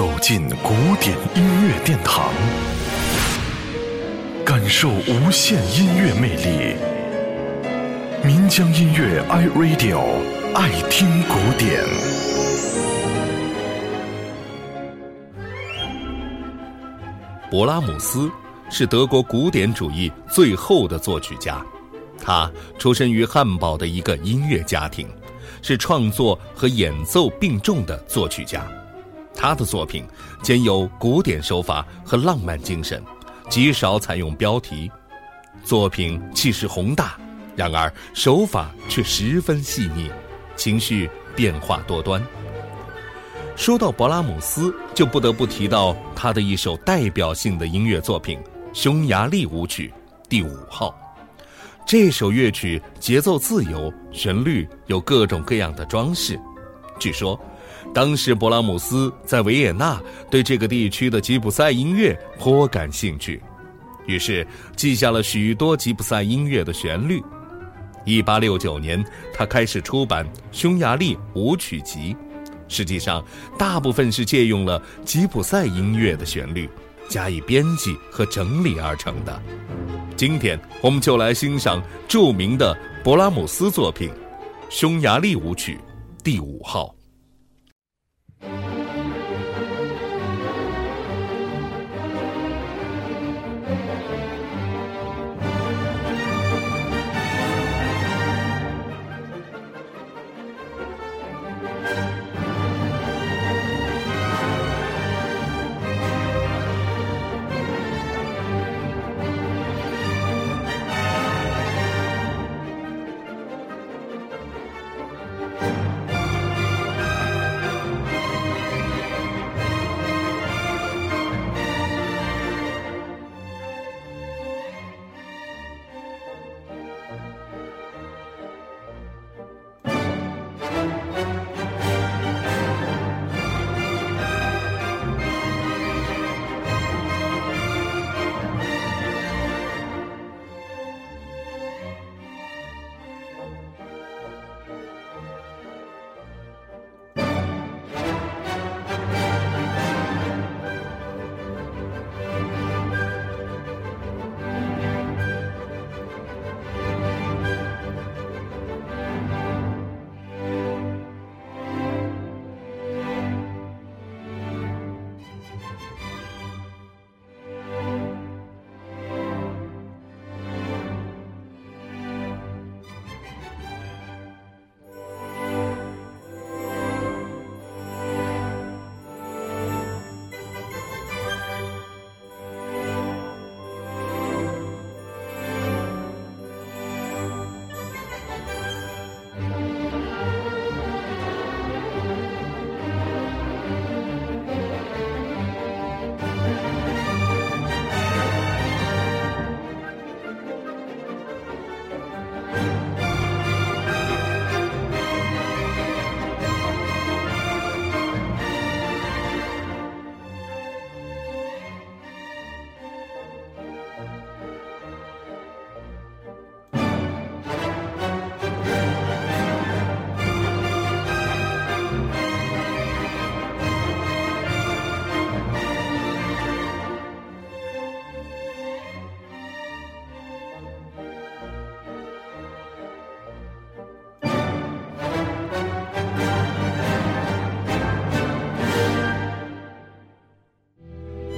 走进古典音乐殿堂，感受无限音乐魅力。民江音乐 iRadio 爱听古典。勃拉姆斯是德国古典主义最后的作曲家，他出生于汉堡的一个音乐家庭，是创作和演奏并重的作曲家。他的作品兼有古典手法和浪漫精神，极少采用标题。作品气势宏大，然而手法却十分细腻，情绪变化多端。说到勃拉姆斯，就不得不提到他的一首代表性的音乐作品《匈牙利舞曲第五号》。这首乐曲节奏自由，旋律有各种各样的装饰。据说。当时，勃拉姆斯在维也纳对这个地区的吉普赛音乐颇感兴趣，于是记下了许多吉普赛音乐的旋律。一八六九年，他开始出版《匈牙利舞曲集》，实际上大部分是借用了吉普赛音乐的旋律，加以编辑和整理而成的。今天，我们就来欣赏著名的勃拉姆斯作品《匈牙利舞曲第五号》。